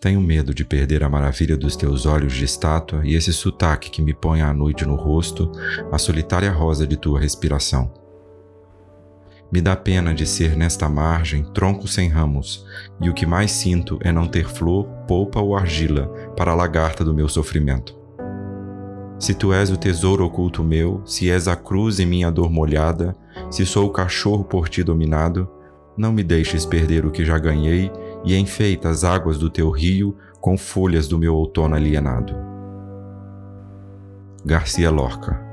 Tenho medo de perder a maravilha dos teus olhos de estátua e esse sotaque que me põe à noite no rosto, a solitária rosa de tua respiração. Me dá pena de ser nesta margem tronco sem ramos, e o que mais sinto é não ter flor, polpa ou argila para a lagarta do meu sofrimento. Se tu és o tesouro oculto meu, se és a cruz em minha dor molhada, se sou o cachorro por ti dominado, não me deixes perder o que já ganhei e enfeita as águas do teu rio com folhas do meu outono alienado. Garcia Lorca